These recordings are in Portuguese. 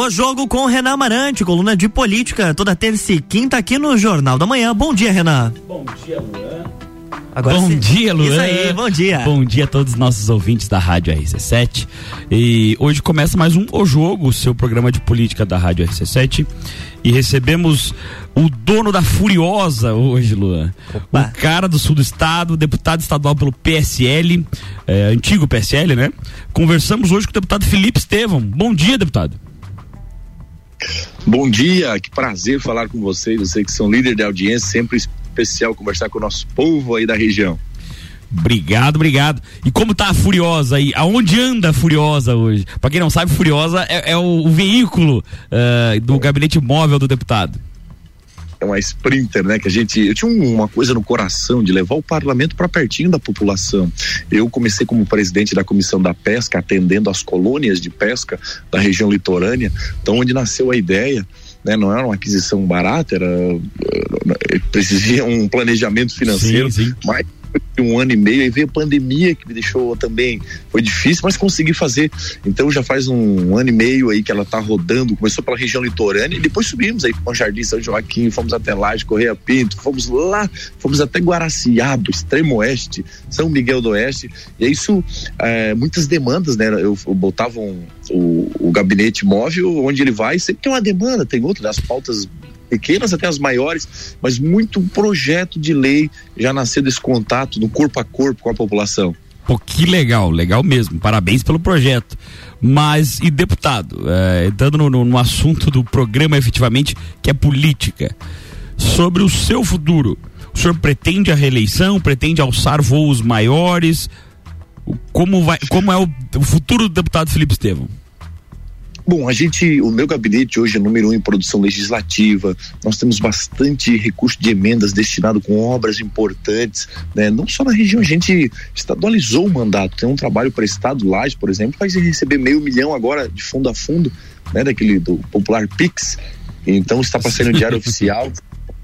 O jogo com Renan Amarante, coluna de política, toda terça e quinta aqui no Jornal da Manhã. Bom dia, Renan. Bom dia, Luan. Agora bom sim. dia, Luan. Isso aí, bom dia. Bom dia a todos os nossos ouvintes da Rádio RC7. E hoje começa mais um O Jogo, o seu programa de política da Rádio RC7. E recebemos o dono da Furiosa hoje, Luan. Opa. O cara do sul do estado, deputado estadual pelo PSL, é, antigo PSL, né? Conversamos hoje com o deputado Felipe Estevão. Bom dia, deputado. Bom dia, que prazer falar com vocês. Sei que são líder de audiência, sempre especial conversar com o nosso povo aí da região. Obrigado, obrigado. E como tá a Furiosa aí? Aonde anda a Furiosa hoje? Pra quem não sabe, Furiosa é, é o, o, veículo uh, do gabinete móvel do deputado. É uma sprinter, né? Que a gente. Eu tinha uma coisa no coração de levar o parlamento para pertinho da população. Eu comecei como presidente da comissão da pesca, atendendo as colônias de pesca da região litorânea. Então, onde nasceu a ideia né? Não era uma aquisição barata, era precisaria um planejamento financeiro, sim, sim. mas um ano e meio, aí veio a pandemia que me deixou também, foi difícil, mas consegui fazer. Então já faz um ano e meio aí que ela tá rodando, começou pela região litorânea e depois subimos aí para Jardim São Joaquim, fomos até Laje, Correia Pinto, fomos lá, fomos até Guaraciaba, extremo oeste, São Miguel do Oeste, e isso, é, muitas demandas, né? Eu, eu botava um, o, o gabinete móvel, onde ele vai, sempre tem uma demanda, tem outra, das pautas pequenas até as maiores, mas muito projeto de lei já nasceu desse contato no corpo a corpo com a população. Pô, que legal, legal mesmo. Parabéns pelo projeto. Mas, e deputado, é, entrando no, no, no assunto do programa efetivamente, que é política, sobre o seu futuro, o senhor pretende a reeleição, pretende alçar voos maiores? Como, vai, como é o, o futuro do deputado Felipe Estevão? Bom, a gente, o meu gabinete hoje é número um em produção legislativa. Nós temos bastante recurso de emendas destinado com obras importantes, né? Não só na região, a gente estadualizou o mandato. Tem um trabalho para Estado por exemplo, vai receber meio milhão agora de fundo a fundo, né? Daquele do popular Pix. Então está para sair no diário oficial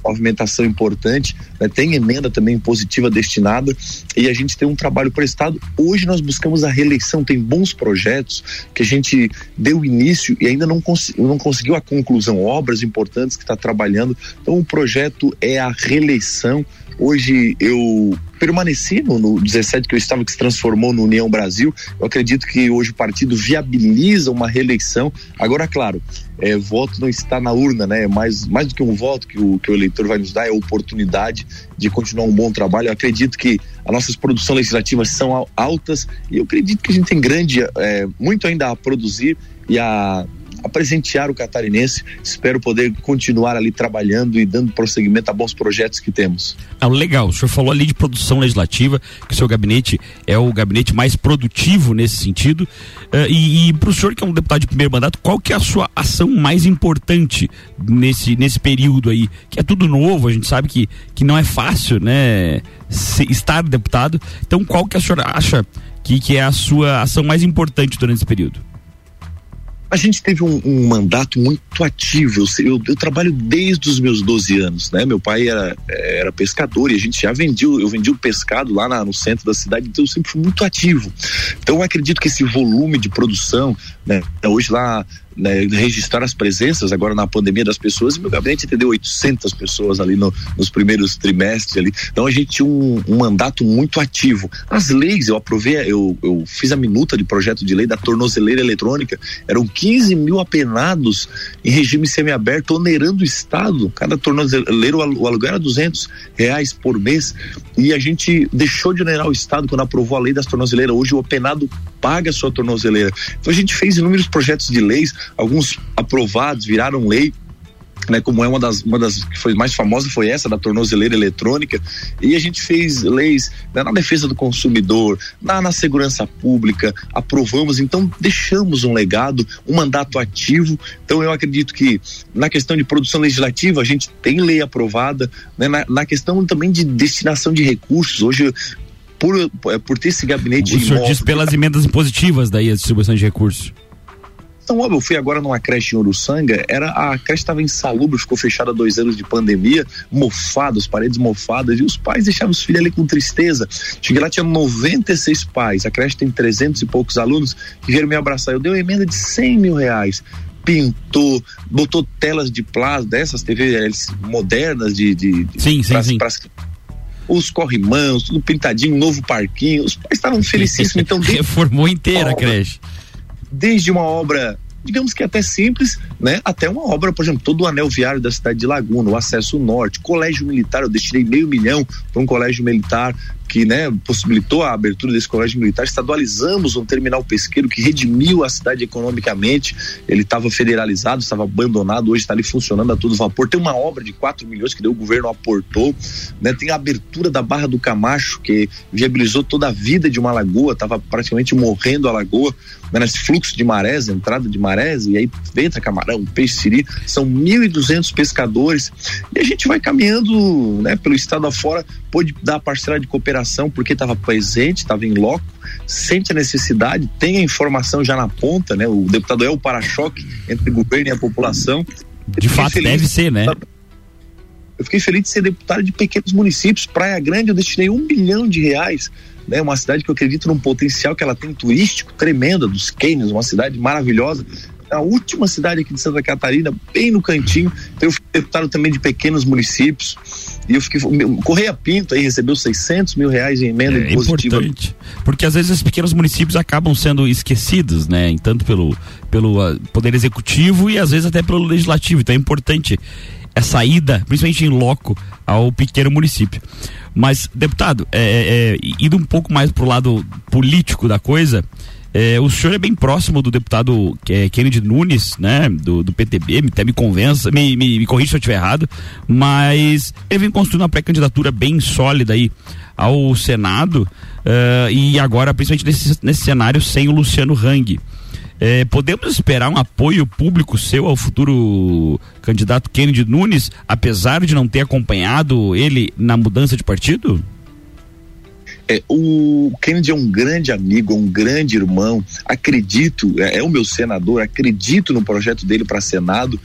movimentação importante, né? tem emenda também positiva destinada e a gente tem um trabalho prestado. Hoje nós buscamos a reeleição, tem bons projetos que a gente deu início e ainda não, cons não conseguiu a conclusão, obras importantes que está trabalhando. Então o projeto é a reeleição. Hoje eu permaneci no, no 17 que eu estava, que se transformou no União Brasil. Eu acredito que hoje o partido viabiliza uma reeleição. Agora, claro, é, voto não está na urna, né? Mais, mais do que um voto que o, que o eleitor vai nos dar é a oportunidade de continuar um bom trabalho. Eu acredito que as nossas produções legislativas são altas e eu acredito que a gente tem grande, é, muito ainda a produzir e a a presentear o catarinense. Espero poder continuar ali trabalhando e dando prosseguimento a bons projetos que temos. Ah, legal, o senhor falou ali de produção legislativa, que o seu gabinete é o gabinete mais produtivo nesse sentido. Uh, e, e para o senhor, que é um deputado de primeiro mandato, qual que é a sua ação mais importante nesse, nesse período aí? Que é tudo novo, a gente sabe que, que não é fácil, né? Estar deputado. Então, qual que a senhora acha que, que é a sua ação mais importante durante esse período? A gente teve um, um mandato muito ativo. Eu, eu, trabalho desde os meus 12 anos, né? Meu pai era, era pescador e a gente já vendia, eu vendia o pescado lá na, no centro da cidade, então eu sempre fui muito ativo. Então eu acredito que esse volume de produção, né? Hoje lá né, registrar as presenças agora na pandemia das pessoas e meu gabinete atendeu 800 pessoas ali no, nos primeiros trimestres ali. Então a gente tinha um, um, mandato muito ativo. As leis, eu aprovei, eu, eu fiz a minuta de projeto de lei da tornozeleira eletrônica, eram 15 mil apenados em regime semiaberto, onerando o Estado. Cada tornozeleiro, o aluguel era 200 reais por mês e a gente deixou de onerar o Estado quando aprovou a lei das tornozeleiras. Hoje o apenado paga a sua tornozeleira. Então a gente fez inúmeros projetos de leis alguns aprovados, viraram lei, né, como é uma das, uma das que foi mais famosa foi essa da tornozeleira eletrônica e a gente fez leis né, na defesa do consumidor, na, na segurança pública, aprovamos, então deixamos um legado, um mandato ativo. Então eu acredito que na questão de produção legislativa a gente tem lei aprovada, né, na, na questão também de destinação de recursos. Hoje por, por ter esse gabinete. O senhor diz pelas emendas impositivas daí a distribuição de recursos. Então, óbvio, eu fui agora numa creche em Uruçanga, era, a creche estava insalubre, ficou fechada há dois anos de pandemia, mofada, as paredes mofadas, e os pais deixavam os filhos ali com tristeza. Cheguei lá, tinha 96 pais, a creche tem 300 e poucos alunos que vieram me abraçar. Eu dei uma emenda de 100 mil reais pintou, botou telas de plasma, dessas TVs modernas de. de, sim, sim, sim. Os corrimãos, tudo pintadinho, novo parquinho. Os pais estavam felicíssimos. Então, reformou inteira a creche. Desde uma obra digamos que até simples, né? Até uma obra, por exemplo, todo o anel viário da cidade de Laguna, o acesso norte, colégio militar, eu destinei meio milhão para um colégio militar que né, possibilitou a abertura desse colégio militar, estadualizamos um terminal pesqueiro que redimiu a cidade economicamente. Ele estava federalizado, estava abandonado, hoje está ali funcionando a todo vapor. Tem uma obra de 4 milhões que o governo aportou. Né? Tem a abertura da Barra do Camacho, que viabilizou toda a vida de uma lagoa, estava praticamente morrendo a lagoa, né? nesse fluxo de marés, entrada de marés, e aí entra camarão, peixe siri. São 1.200 pescadores. E a gente vai caminhando né, pelo estado afora, pôde dar parcela de cooperação porque estava presente, estava em loco, sente a necessidade, tem a informação já na ponta, né? O deputado é o para-choque entre o governo e a população. De fato, feliz, deve ser, né? Eu fiquei feliz de ser deputado de pequenos municípios. Praia Grande, eu destinei um bilhão de reais né, uma cidade que eu acredito num potencial que ela tem turístico tremendo, dos Canyons, uma cidade maravilhosa a última cidade aqui de Santa Catarina, bem no cantinho. Então, eu fui deputado também de pequenos municípios. E eu fiquei. Correia Pinto aí recebeu 600 mil reais em emenda é impositiva. importante. Porque às vezes os pequenos municípios acabam sendo esquecidos, né? Tanto pelo, pelo uh, Poder Executivo e às vezes até pelo Legislativo. Então é importante essa ida, principalmente em loco, ao pequeno município. Mas, deputado, é, é, é indo um pouco mais pro lado político da coisa, é, o senhor é bem próximo do deputado é, Kennedy Nunes, né? Do, do PTB, até me convença, me, me, me corrija se eu estiver errado, mas ele vem construindo uma pré-candidatura bem sólida aí ao Senado uh, e agora, principalmente nesse, nesse cenário, sem o Luciano Hang. É, podemos esperar um apoio público seu ao futuro candidato Kennedy Nunes, apesar de não ter acompanhado ele na mudança de partido? É, o Kennedy é um grande amigo, um grande irmão. Acredito, é, é o meu senador, acredito no projeto dele para Senado.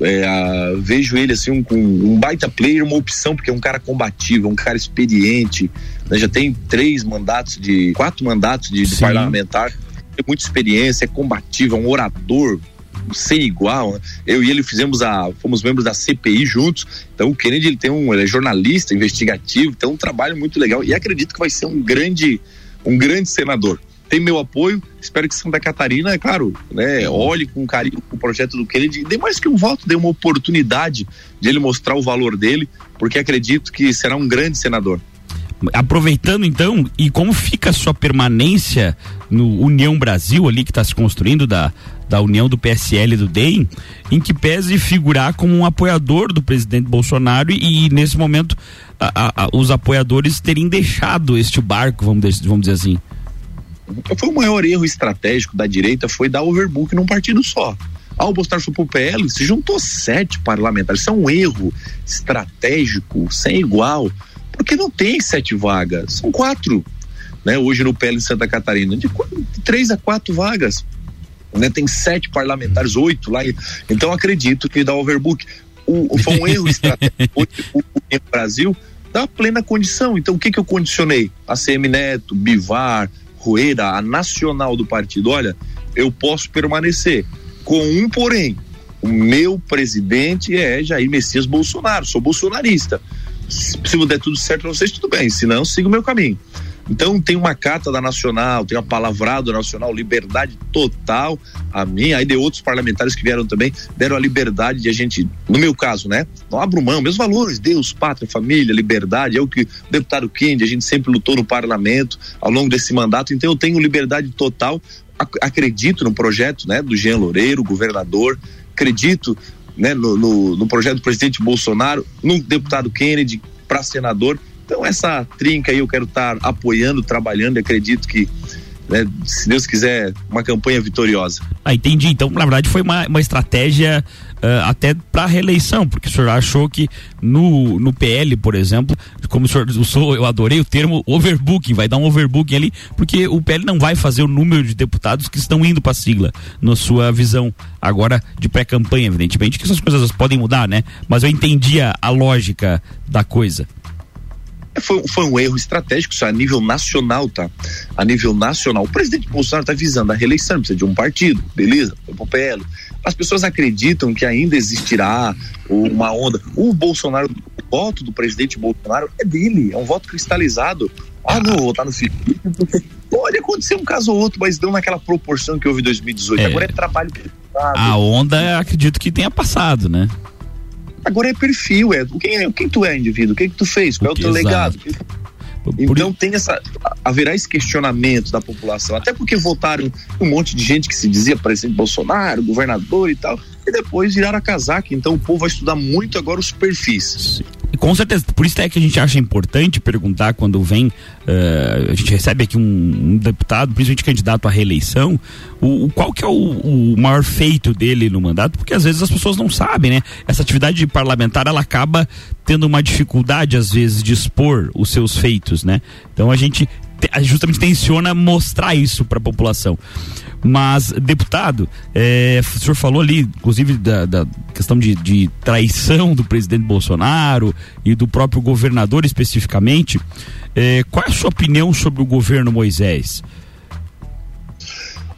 É, a, vejo ele assim um, um, baita player, uma opção, porque é um cara combativo, é um cara experiente, né, já tem três mandatos de. quatro mandatos de, de parlamentar, tem muita experiência, é combativo, é um orador, sem igual. Né? Eu e ele fizemos a, fomos membros da CPI juntos. Então o Kennedy ele tem um, ele é jornalista investigativo, tem um trabalho muito legal e acredito que vai ser um grande, um grande senador. Tem meu apoio, espero que Santa Catarina, é claro, né, olhe com carinho o projeto do Kennedy, dê mais que um voto, dê uma oportunidade de ele mostrar o valor dele, porque acredito que será um grande senador aproveitando então, e como fica a sua permanência no União Brasil ali que está se construindo da, da união do PSL e do DEM, em que pese figurar como um apoiador do presidente Bolsonaro e, e nesse momento a, a, os apoiadores terem deixado este barco, vamos, vamos dizer assim. Foi o maior erro estratégico da direita foi dar overbook num partido só. Ao Bolsonaro foi pro PL, se juntou sete parlamentares. Isso é um erro estratégico sem igual porque não tem sete vagas, são quatro. Né, hoje no PL de Santa Catarina, de, três a quatro vagas. Né, tem sete parlamentares, oito lá. Então acredito que dá overbook. O, foi um erro estratégico. o, o, Brasil dá plena condição. Então o que, que eu condicionei? A CM Neto, Bivar, Rueira, a nacional do partido. Olha, eu posso permanecer com um porém. O meu presidente é Jair Messias Bolsonaro, sou bolsonarista se der tudo certo para vocês, tudo bem, se não, siga o meu caminho. Então tem uma carta da Nacional, tem uma palavrado Nacional, liberdade total. A mim, aí de outros parlamentares que vieram também, deram a liberdade de a gente, no meu caso, né? Não abro mão, meus valores, Deus, pátria, família, liberdade, é o que o deputado Kendi, a gente sempre lutou no parlamento ao longo desse mandato, então eu tenho liberdade total, acredito no projeto, né, do Jean Loureiro, governador, acredito né, no, no, no projeto do presidente Bolsonaro, no deputado Kennedy para senador. Então, essa trinca aí eu quero estar tá apoiando, trabalhando acredito que né, se Deus quiser, uma campanha vitoriosa. Ah, entendi. Então, na verdade, foi uma, uma estratégia uh, até para reeleição, porque o senhor achou que no, no PL, por exemplo, como o senhor usou, eu adorei o termo overbooking, vai dar um overbooking ali, porque o PL não vai fazer o número de deputados que estão indo para a sigla, na sua visão agora de pré-campanha, evidentemente que essas coisas podem mudar, né? Mas eu entendia a lógica da coisa. Foi, foi um erro estratégico, isso é a nível nacional, tá? A nível nacional. O presidente Bolsonaro está visando a reeleição, precisa de um partido, beleza, foi pro PL. As pessoas acreditam que ainda existirá uma onda. O Bolsonaro, o voto do presidente Bolsonaro é dele, é um voto cristalizado. Ah, não, vou votar no Felipe, pode acontecer um caso ou outro, mas não naquela proporção que houve em 2018. É. Agora é trabalho. A onda, acredito que tenha passado, né? Agora é perfil, é quem, é, quem tu é, indivíduo, o que, que tu fez, qual é o teu Exato. legado. Então tem essa. Haverá esse questionamento da população, até porque votaram um monte de gente que se dizia presidente Bolsonaro, governador e tal, e depois viraram a casaca. Então o povo vai estudar muito agora os perfis. Com certeza, por isso é que a gente acha importante perguntar quando vem, uh, a gente recebe aqui um, um, deputado, principalmente candidato à reeleição, o, o qual que é o, o, maior feito dele no mandato, porque às vezes as pessoas não sabem, né? Essa atividade parlamentar, ela acaba tendo uma dificuldade às vezes de expor os seus feitos, né? Então a gente justamente tenciona mostrar isso para a população. Mas, deputado, é, o senhor falou ali, inclusive, da, da questão de, de, traição do presidente Bolsonaro e do próprio governador especificamente. É, qual é a sua opinião sobre o governo Moisés?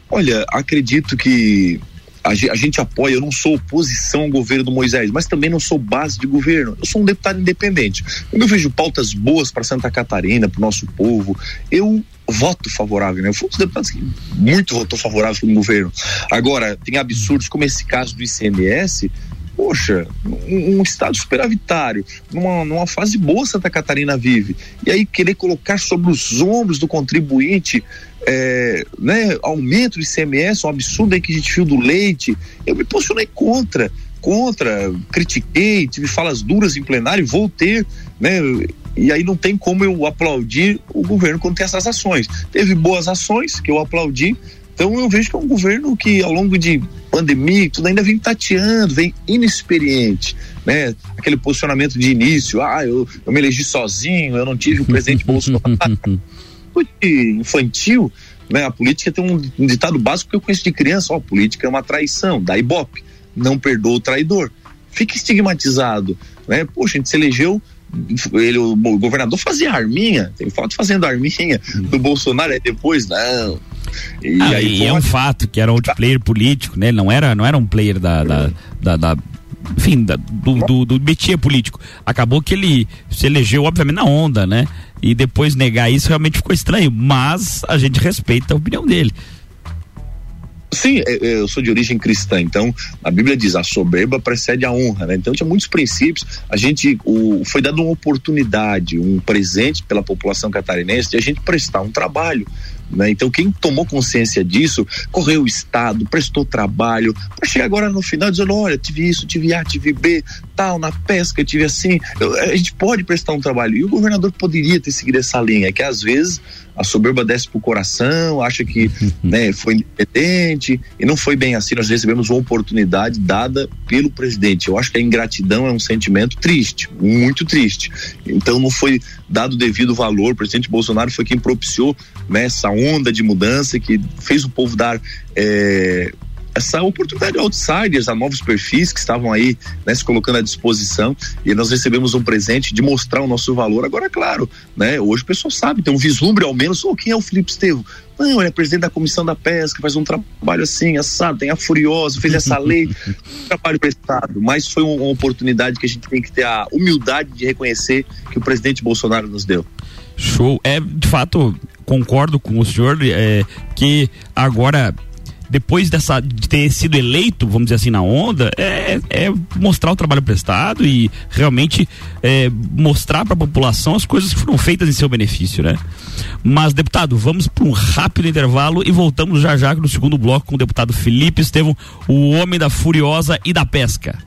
Olha, acredito que a, gente apoia, eu não sou oposição ao governo do Moisés, mas também não sou base de governo. Eu sou um deputado independente. Quando eu vejo pautas boas para Santa Catarina, para o nosso povo, eu voto favorável, né? Eu fui um dos deputados que muito votou favorável com o governo. Agora, tem absurdos como esse caso do ICMS, poxa, um, um, estado superavitário, numa, numa fase boa Santa Catarina vive, e aí querer colocar sobre os ombros do contribuinte é, né, aumento do ICMS, um absurdo aí que a gente viu do leite, eu me posicionei contra, contra, critiquei, tive falas duras em plenário, vou ter, né, e aí não tem como eu aplaudir o governo quando tem essas ações. Teve boas ações que eu aplaudi, então eu vejo que é um governo que ao longo de pandemia tudo ainda vem tateando, vem inexperiente, né? Aquele posicionamento de início, ah, eu, eu me elegi sozinho, eu não tive o presidente Bolsonaro. Infantil, né? A política tem um, ditado básico que eu conheço de criança, ó, política é uma traição, da Ibope, não perdoa o traidor. Fica estigmatizado, né? Poxa, a gente se elegeu ele, o governador fazia arminha, tem foto fazendo arminha hum. do Bolsonaro, aí depois, não. E ah, aí, é um fato que era um player político, né? Ele não era, não era um player da, da, da, da enfim, da, do, do, do político. Acabou que ele se elegeu, obviamente, na onda, né? E depois negar isso realmente ficou estranho, mas a gente respeita a opinião dele. Sim, é, é, eu sou de origem cristã, então a Bíblia diz a soberba precede a honra, né? Então tinha muitos princípios. A gente o, foi dado uma oportunidade, um presente pela população catarinense de a gente prestar um trabalho. Né? Então, quem tomou consciência disso, correu o Estado, prestou trabalho, para chegar agora no final dizendo: olha, tive isso, tive A, tive B, tal, na pesca, tive assim. Eu, a gente pode prestar um trabalho. E o governador poderia ter seguido essa linha, que às vezes a soberba desce pro coração, acha que né, foi independente, e não foi bem assim. Nós recebemos uma oportunidade dada pelo presidente. Eu acho que a ingratidão é um sentimento triste, muito triste. Então não foi dado devido valor. O presidente Bolsonaro foi quem propiciou né, essa onda de mudança que fez o povo dar. É, essa oportunidade de outsiders, a novos perfis que estavam aí né, se colocando à disposição e nós recebemos um presente de mostrar o nosso valor. Agora, claro, né, hoje o pessoal sabe, tem um vislumbre ao menos, oh, quem é o Felipe Estevo? Não, ele é presidente da comissão da pesca, faz um trabalho assim, assado, tem a Furiosa, fez essa lei, trabalho prestado, mas foi uma oportunidade que a gente tem que ter a humildade de reconhecer que o presidente Bolsonaro nos deu. Show. É, de fato, concordo com o senhor é, que agora depois dessa de ter sido eleito, vamos dizer assim, na onda, é, é mostrar o trabalho prestado e realmente é, mostrar para a população as coisas que foram feitas em seu benefício, né? Mas, deputado, vamos para um rápido intervalo e voltamos já já no segundo bloco com o deputado Felipe Estevão, o homem da Furiosa e da Pesca.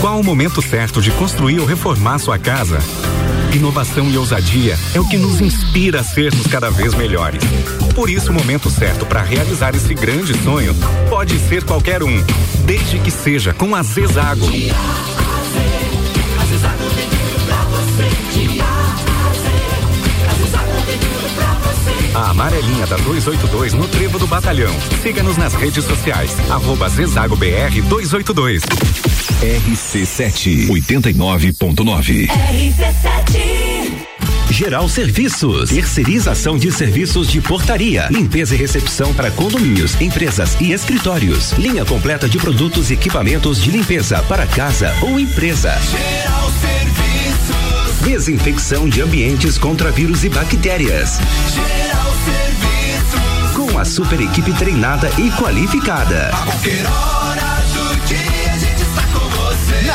Qual o momento certo de construir ou reformar sua casa? Inovação e ousadia é o que nos inspira a sermos cada vez melhores. Por isso, o momento certo para realizar esse grande sonho pode ser qualquer um, desde que seja com a Zezago. A amarelinha da 282 no Trevo do Batalhão. Siga-nos nas redes sociais. Arroba Zezago BR 282. RC7 89.9. RC7 Geral Serviços, terceirização de serviços de portaria, limpeza e recepção para condomínios, empresas e escritórios. Linha completa de produtos e equipamentos de limpeza para casa ou empresa. Geral Serviços. Desinfecção de ambientes contra vírus e bactérias. Geral Serviços. Com a super equipe treinada e qualificada. A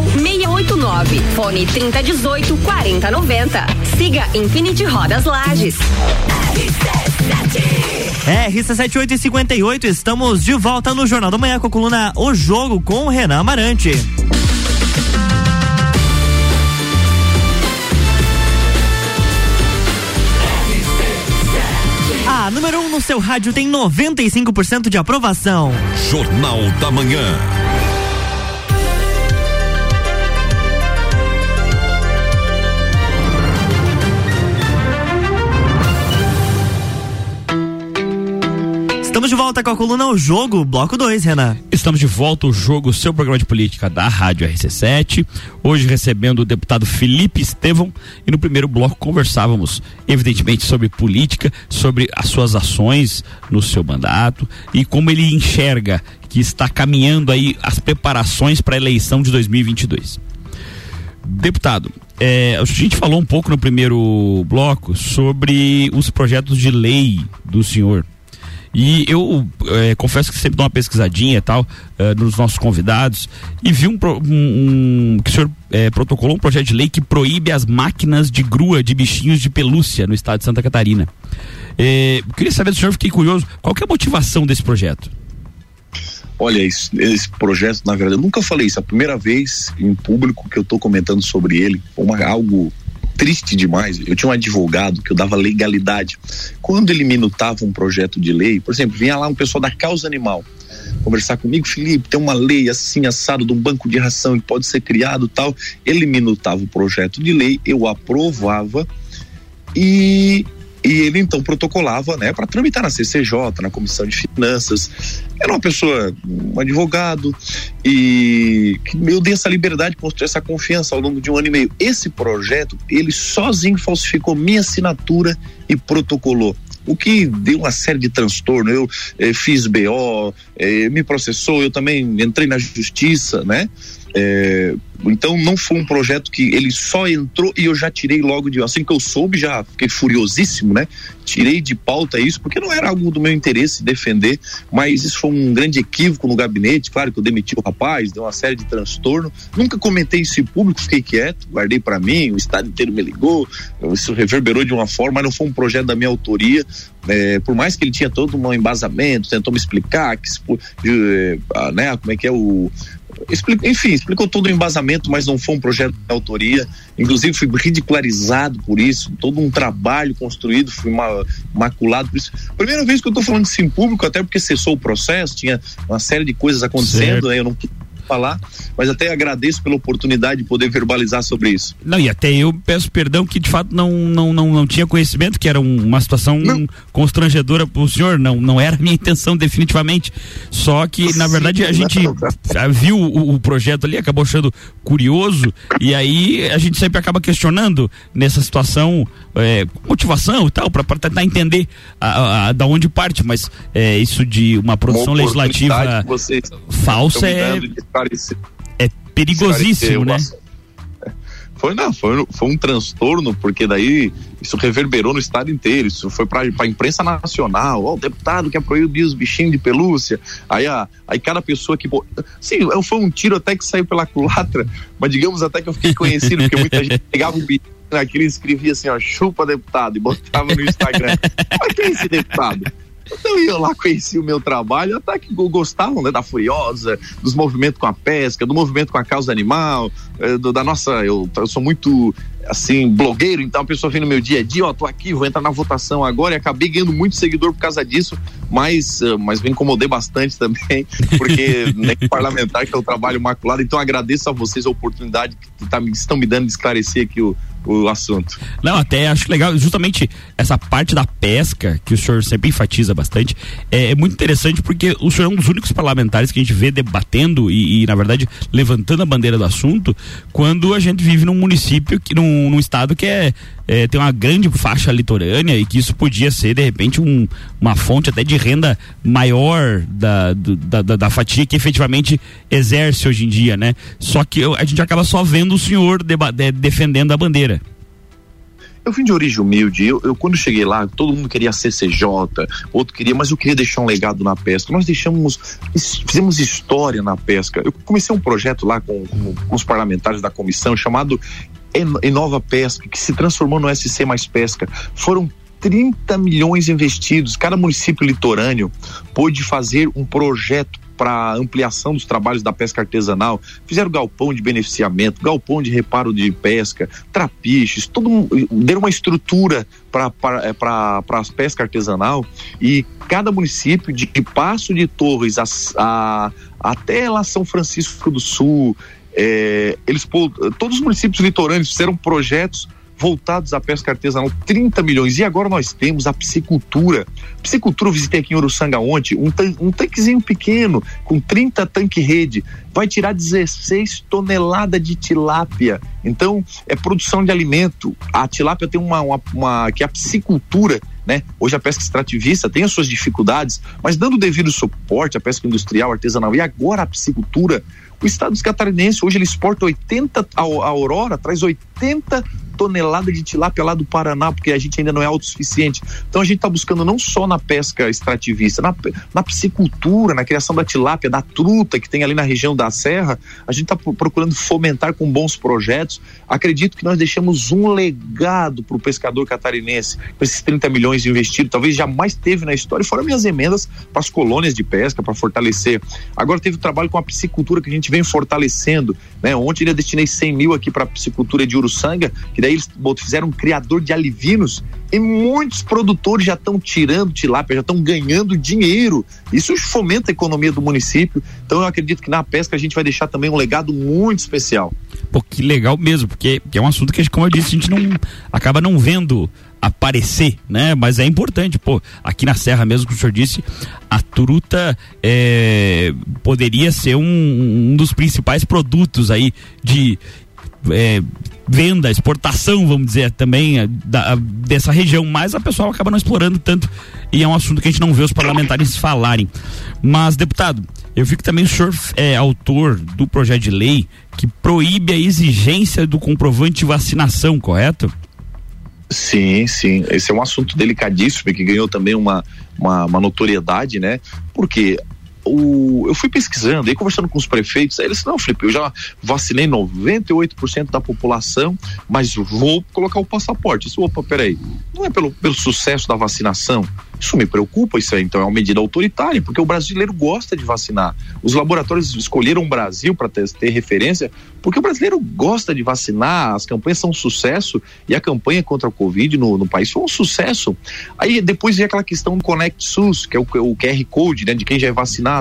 689. Fone 3018 4090. Siga Infinity Rodas Lages. É, RC7858, estamos de volta no Jornal da Manhã com a coluna O Jogo com o Renan Amarante. A número 1 um no seu rádio tem 95% de aprovação. Jornal da Manhã. Estamos de volta com a coluna O Jogo, bloco 2, Renan. Estamos de volta ao jogo, seu programa de política da Rádio RC7. Hoje recebendo o deputado Felipe Estevão. E no primeiro bloco conversávamos, evidentemente, sobre política, sobre as suas ações no seu mandato e como ele enxerga que está caminhando aí as preparações para a eleição de 2022. Deputado, é, a gente falou um pouco no primeiro bloco sobre os projetos de lei do senhor. E eu é, confesso que sempre dou uma pesquisadinha e tal é, nos nossos convidados e vi um, um- um- que o senhor é, protocolou um projeto de lei que proíbe as máquinas de grua de bichinhos de pelúcia no estado de Santa Catarina. Queria saber do senhor, fiquei curioso, qual que é a motivação desse projeto? Olha, esse, esse projeto, na verdade, eu nunca falei isso. É a primeira vez em público que eu estou comentando sobre ele. Uma, algo triste demais. Eu tinha um advogado que eu dava legalidade. Quando ele minutava um projeto de lei, por exemplo, vinha lá um pessoal da causa animal conversar comigo, Felipe, tem uma lei assim assado de um banco de ração que pode ser criado tal. Ele minutava o projeto de lei, eu aprovava e e ele então protocolava, né, para tramitar na CCJ, na Comissão de Finanças. Era uma pessoa, um advogado, e eu dei essa liberdade, construir essa confiança ao longo de um ano e meio. Esse projeto, ele sozinho falsificou minha assinatura e protocolou. O que deu uma série de transtorno. Eu eh, fiz BO, eh, me processou, eu também entrei na justiça, né? É, então não foi um projeto que ele só entrou e eu já tirei logo de assim que eu soube já fiquei furiosíssimo, né? Tirei de pauta isso porque não era algo do meu interesse defender, mas isso foi um grande equívoco no gabinete, claro que eu demiti o rapaz, deu uma série de transtorno. Nunca comentei isso em público, fiquei quieto, guardei para mim, o estado inteiro me ligou, isso reverberou de uma forma, mas não foi um projeto da minha autoria. É, por mais que ele tinha todo um embasamento, tentou me explicar que, ah, né, como é que é o Explicou, enfim, explicou todo o embasamento, mas não foi um projeto de autoria. Inclusive, fui ridicularizado por isso. Todo um trabalho construído, fui ma maculado por isso. Primeira vez que eu estou falando isso em público, até porque cessou o processo, tinha uma série de coisas acontecendo, né? Eu não falar, mas até agradeço pela oportunidade de poder verbalizar sobre isso. Não, e até eu peço perdão que de fato não, não, não, não tinha conhecimento que era um, uma situação não. constrangedora para o senhor, não, não era a minha intenção definitivamente, só que na verdade a gente viu o, o projeto ali, acabou achando curioso e aí a gente sempre acaba questionando nessa situação é, motivação e tal, para tentar entender a, a, a, da onde parte, mas é, isso de uma produção uma legislativa falsa é, é perigosíssimo, né? Foi, não, foi, foi um transtorno, porque daí isso reverberou no estado inteiro, isso foi para a imprensa nacional, ó, o deputado quer proibir os bichinhos de pelúcia, aí, a, aí cada pessoa que. Sim, foi um tiro até que saiu pela culatra, mas digamos até que eu fiquei conhecido, porque muita gente pegava um bichinho naquele escrevia assim, ó, chupa deputado, e botava no Instagram. mas quem é esse deputado? Então eu lá conheci o meu trabalho, até que gostavam né, da Furiosa, dos movimentos com a pesca, do movimento com a causa animal, eh, do, da nossa. Eu, eu sou muito assim, blogueiro, então a pessoa vem no meu dia a dia, ó, tô aqui, vou entrar na votação agora e acabei ganhando muito seguidor por causa disso, mas, uh, mas me incomodei bastante também, porque nem parlamentar que eu trabalho maculado, então agradeço a vocês a oportunidade que tá, estão me dando de esclarecer aqui o, o assunto. Não, até acho legal, justamente essa parte da pesca, que o senhor sempre enfatiza bastante, é, é muito interessante porque o senhor é um dos únicos parlamentares que a gente vê debatendo e, e, na verdade, levantando a bandeira do assunto, quando a gente vive num município, que, num, num estado que é, é, tem uma grande faixa litorânea e que isso podia ser, de repente, um, uma fonte até de renda maior da, do, da, da, fatia que efetivamente exerce hoje em dia, né? Só que a gente acaba só vendo o senhor de, de, defendendo a bandeira. Eu vim de origem humilde. Eu, eu, quando cheguei lá, todo mundo queria CCJ, outro queria, mas eu queria deixar um legado na pesca. Nós deixamos, fizemos história na pesca. Eu comecei um projeto lá com, com, com os parlamentares da comissão chamado Inova Pesca, que se transformou no SC Mais Pesca. Foram 30 milhões investidos. Cada município litorâneo pôde fazer um projeto para ampliação dos trabalhos da pesca artesanal, fizeram galpão de beneficiamento, galpão de reparo de pesca, trapiches, todo, deram uma estrutura para é, a pesca artesanal e cada município de Passo de Torres a, a, até lá São Francisco do Sul, é, eles todos os municípios litorâneos fizeram projetos voltados à pesca artesanal, 30 milhões. E agora nós temos a piscicultura. Piscicultura, eu visitei aqui em Uruçanga ontem, um, tan um tanquezinho pequeno, com 30 tanque rede, vai tirar 16 toneladas de tilápia. Então, é produção de alimento. A tilápia tem uma, uma, uma que é a piscicultura, né? Hoje a pesca extrativista tem as suas dificuldades, mas dando o devido suporte à pesca industrial, artesanal e agora a piscicultura, o estado dos catarinenses hoje ele exporta 80 a, Aurora traz 80 tonelada de tilápia lá do Paraná, porque a gente ainda não é autossuficiente. Então a gente está buscando não só na pesca extrativista, na, na piscicultura, na criação da tilápia, da truta que tem ali na região da Serra, a gente está procurando fomentar com bons projetos. Acredito que nós deixamos um legado para o pescador catarinense, com esses 30 milhões investidos, talvez jamais teve na história, foram minhas emendas para as colônias de pesca, para fortalecer. Agora teve o trabalho com a piscicultura que a gente vem fortalecendo. Né? Ontem eu destinei 100 mil aqui para a piscicultura de Uruçanga, que daí eles fizeram um criador de alivinos e muitos produtores já estão tirando tilápia, já estão ganhando dinheiro. Isso fomenta a economia do município. Então eu acredito que na pesca a gente vai deixar também um legado muito especial. Pô, que legal mesmo, porque é um assunto que, como eu disse, a gente não acaba não vendo aparecer, né? Mas é importante, pô, aqui na Serra mesmo, que o senhor disse, a truta é, poderia ser um, um dos principais produtos aí de é, venda, exportação, vamos dizer, também é, da, dessa região, mas a pessoa acaba não explorando tanto e é um assunto que a gente não vê os parlamentares falarem. Mas, deputado, eu vi que também o senhor é autor do projeto de lei que proíbe a exigência do comprovante de vacinação, correto? Sim, sim. Esse é um assunto delicadíssimo que ganhou também uma, uma, uma notoriedade, né? Porque o, eu fui pesquisando e conversando com os prefeitos, eles não, Felipe, eu já vacinei 98% da população, mas vou colocar o passaporte. Isso, opa, peraí, não é pelo, pelo sucesso da vacinação, isso me preocupa, isso aí, então é uma medida autoritária, porque o brasileiro gosta de vacinar. Os laboratórios escolheram o Brasil para ter, ter, referência, porque o brasileiro gosta de vacinar, as campanhas são um sucesso e a campanha contra o Covid no, no país foi um sucesso. Aí depois vem aquela questão do Connect SUS, que é o, o QR Code, né, de quem já é vacinado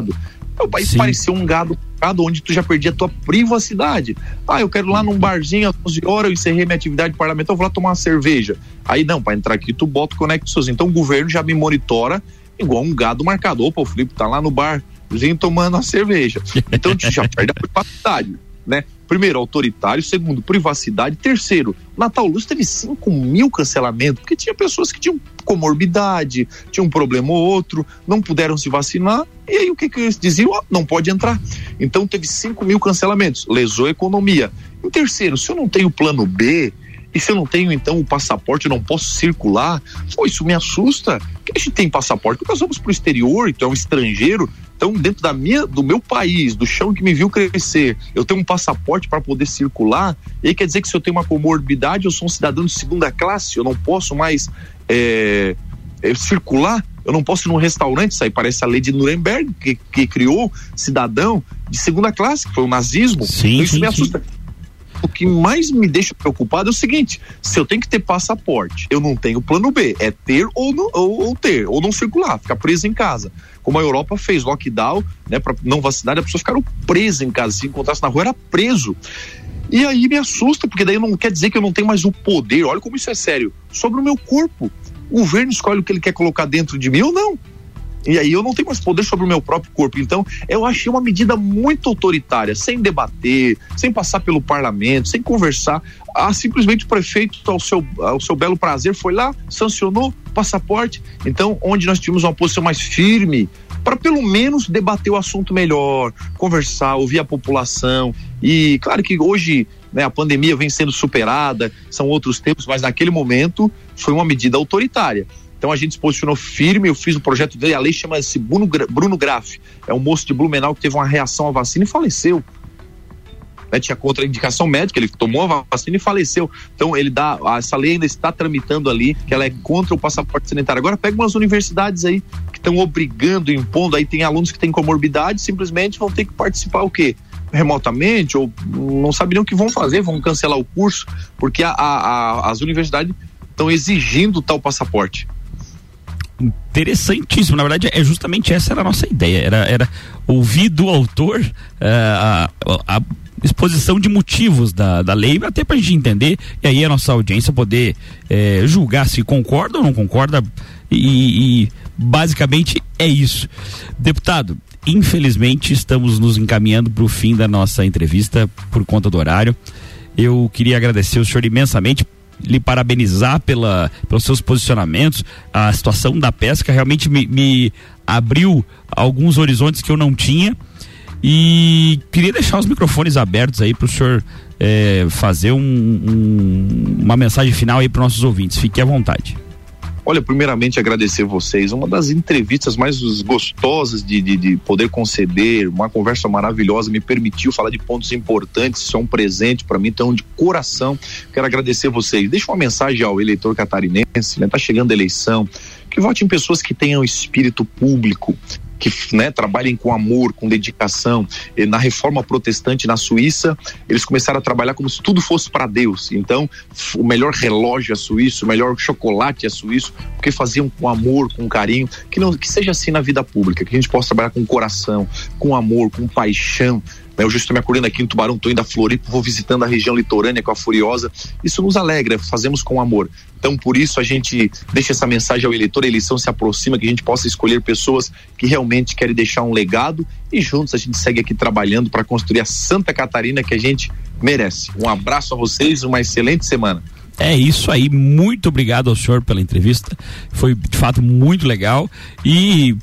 Isso parecia um gado onde tu já perdia a tua privacidade. Ah, eu quero ir lá num barzinho às 11 horas, eu encerrei minha atividade parlamentar, eu vou lá tomar uma cerveja. Aí não, para entrar aqui tu bota o conecta seus. Então o governo já me monitora igual um gado marcado. Opa, o Felipe tá lá no barzinho tomando a cerveja. Então tu já perde a privacidade, né? Primeiro, autoritário. Segundo, privacidade. Terceiro, Natal Luz teve 5 mil cancelamentos, porque tinha pessoas que tinham comorbidade, tinham um problema ou outro, não puderam se vacinar. E aí o que, que eles diziam? Oh, não pode entrar. Então teve 5 mil cancelamentos, lesou a economia. Em terceiro, se eu não tenho plano B, e se eu não tenho então o passaporte, eu não posso circular, pô, isso me assusta. Que a gente tem passaporte, nós vamos para o exterior, então é um estrangeiro, então, dentro da minha, do meu país, do chão que me viu crescer, eu tenho um passaporte para poder circular. E aí quer dizer que se eu tenho uma comorbidade, eu sou um cidadão de segunda classe, eu não posso mais é, é, circular. Eu não posso ir num restaurante, isso aí parece a lei de Nuremberg, que, que criou cidadão de segunda classe, que foi o nazismo. Sim, então, isso sim, me assusta. Sim o que mais me deixa preocupado é o seguinte: se eu tenho que ter passaporte, eu não tenho plano B, é ter ou não, ou, ou ter, ou não circular, ficar preso em casa. Como a Europa fez lockdown, né, para não vacinar, as pessoas ficaram presas em casa. Se encontrasse na rua, era preso. E aí me assusta, porque daí não quer dizer que eu não tenho mais o poder, olha como isso é sério, sobre o meu corpo. O governo escolhe o que ele quer colocar dentro de mim ou não. E aí eu não tenho mais poder sobre o meu próprio corpo. Então, eu achei uma medida muito autoritária, sem debater, sem passar pelo parlamento, sem conversar. Ah, simplesmente o prefeito, ao seu, ao seu belo prazer, foi lá, sancionou passaporte. Então, onde nós tínhamos uma posição mais firme, para pelo menos debater o assunto melhor, conversar, ouvir a população. E claro que hoje né, a pandemia vem sendo superada, são outros tempos, mas naquele momento foi uma medida autoritária. Então a gente se posicionou firme, eu fiz o projeto dele, a lei chama-se Bruno, Bruno Graff, é um moço de Blumenau que teve uma reação à vacina e faleceu. Né, tinha contraindicação médica, ele tomou a vacina e faleceu. Então ele dá, essa lei ainda está tramitando ali, que ela é contra o passaporte sanitário. Agora pega umas universidades aí que estão obrigando, impondo, aí tem alunos que têm comorbidade, simplesmente vão ter que participar o quê? remotamente ou não sabem nem o que vão fazer, vão cancelar o curso, porque a, a, a, as universidades estão exigindo tal passaporte interessantíssimo. Na verdade, é justamente essa era a nossa ideia. Era, era ouvir do autor uh, a, a, exposição de motivos da, da lei, até para a gente entender, e aí a nossa audiência poder eh, julgar se concorda ou não concorda. E, e basicamente é isso. Deputado, infelizmente estamos nos encaminhando para o fim da nossa entrevista por conta do horário. Eu queria agradecer o senhor imensamente lhe parabenizar pela, pelos seus posicionamentos. A situação da pesca realmente me, me abriu alguns horizontes que eu não tinha. E queria deixar os microfones abertos aí para o senhor é, fazer um, um, uma mensagem final aí para nossos ouvintes. Fique à vontade. Olha, primeiramente agradecer vocês. Uma das entrevistas mais gostosas de, de, de, poder conceder, uma conversa maravilhosa, me permitiu falar de pontos importantes. Isso é um presente para mim, então, de coração. Quero agradecer vocês. Deixa uma mensagem ao eleitor catarinense, né? Tá chegando a eleição. Que vote em pessoas que tenham espírito público, que né, trabalhem com amor, com dedicação. E na reforma protestante na Suíça, eles começaram a trabalhar como se tudo fosse para Deus. Então, o melhor relógio é suíço, o melhor chocolate é suíço, porque faziam com amor, com carinho. Que, não, que seja assim na vida pública, que a gente possa trabalhar com coração, com amor, com paixão. Eu estou me acordando aqui em Tubarão, estou indo a Floripa, vou visitando a região litorânea com a Furiosa. Isso nos alegra, fazemos com amor. Então, por isso, a gente deixa essa mensagem ao eleitor, a eleição se aproxima, que a gente possa escolher pessoas que realmente querem deixar um legado e juntos a gente segue aqui trabalhando para construir a Santa Catarina que a gente merece. Um abraço a vocês, uma excelente semana. É isso aí, muito obrigado ao senhor pela entrevista. Foi de fato muito legal. E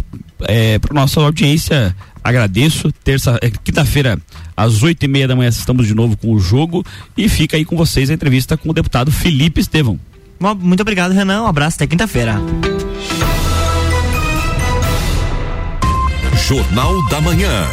é, para nossa audiência, agradeço. Terça, é, quinta-feira, às oito e meia da manhã, estamos de novo com o jogo. E fica aí com vocês a entrevista com o deputado Felipe Estevão. Muito obrigado, Renan. Um abraço até quinta-feira. Jornal da Manhã.